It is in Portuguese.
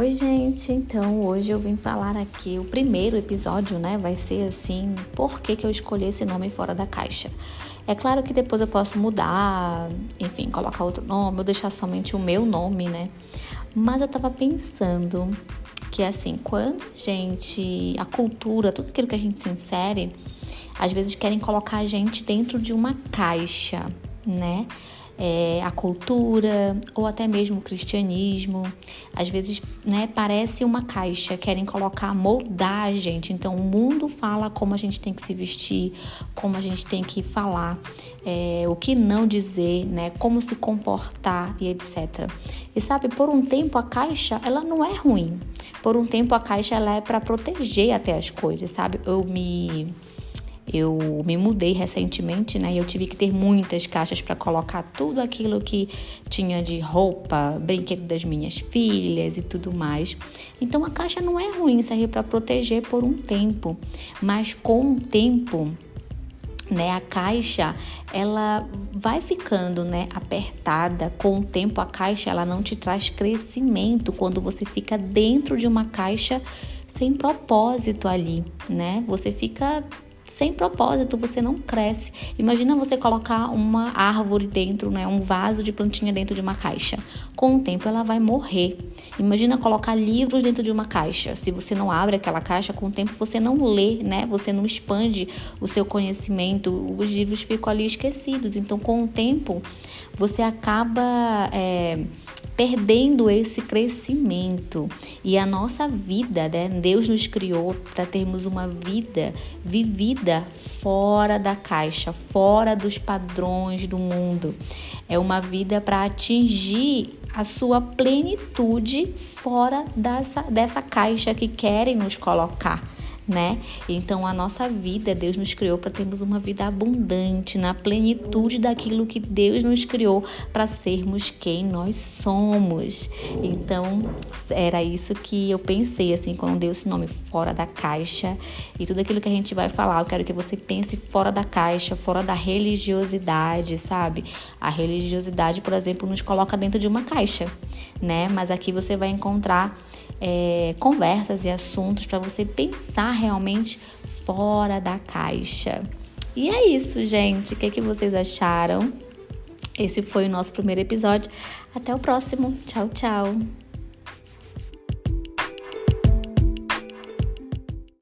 Oi, gente. Então, hoje eu vim falar aqui o primeiro episódio, né? Vai ser assim, por que, que eu escolhi esse nome fora da caixa. É claro que depois eu posso mudar, enfim, colocar outro nome ou deixar somente o meu nome, né? Mas eu tava pensando que assim, quando a gente, a cultura, tudo aquilo que a gente se insere, às vezes querem colocar a gente dentro de uma caixa, né? É, a cultura ou até mesmo o cristianismo. Às vezes, né, parece uma caixa, querem colocar, moldar a gente. Então, o mundo fala como a gente tem que se vestir, como a gente tem que falar, é, o que não dizer, né, como se comportar e etc. E sabe, por um tempo a caixa, ela não é ruim. Por um tempo a caixa ela é para proteger até as coisas, sabe? Eu me eu me mudei recentemente, né? E eu tive que ter muitas caixas para colocar tudo aquilo que tinha de roupa, brinquedo das minhas filhas e tudo mais. Então a caixa não é ruim, serve para proteger por um tempo, mas com o tempo né, a caixa ela vai ficando, né, apertada. Com o tempo a caixa ela não te traz crescimento quando você fica dentro de uma caixa sem propósito ali, né? Você fica sem propósito, você não cresce. Imagina você colocar uma árvore dentro, né, um vaso de plantinha dentro de uma caixa. Com o tempo ela vai morrer. Imagina colocar livros dentro de uma caixa. Se você não abre aquela caixa, com o tempo você não lê, né? Você não expande o seu conhecimento, os livros ficam ali esquecidos. Então, com o tempo, você acaba é, perdendo esse crescimento. E a nossa vida, né? Deus nos criou para termos uma vida vivida fora da caixa, fora dos padrões do mundo. É uma vida para atingir a sua plenitude fora dessa, dessa caixa que querem nos colocar né? Então a nossa vida, Deus nos criou para termos uma vida abundante, na plenitude daquilo que Deus nos criou para sermos quem nós somos. Então era isso que eu pensei assim quando deu esse nome fora da caixa e tudo aquilo que a gente vai falar, eu quero que você pense fora da caixa, fora da religiosidade, sabe? A religiosidade, por exemplo, nos coloca dentro de uma caixa, né? Mas aqui você vai encontrar é, conversas e assuntos para você pensar realmente fora da caixa. E é isso, gente. O que, é que vocês acharam? Esse foi o nosso primeiro episódio. Até o próximo. Tchau, tchau.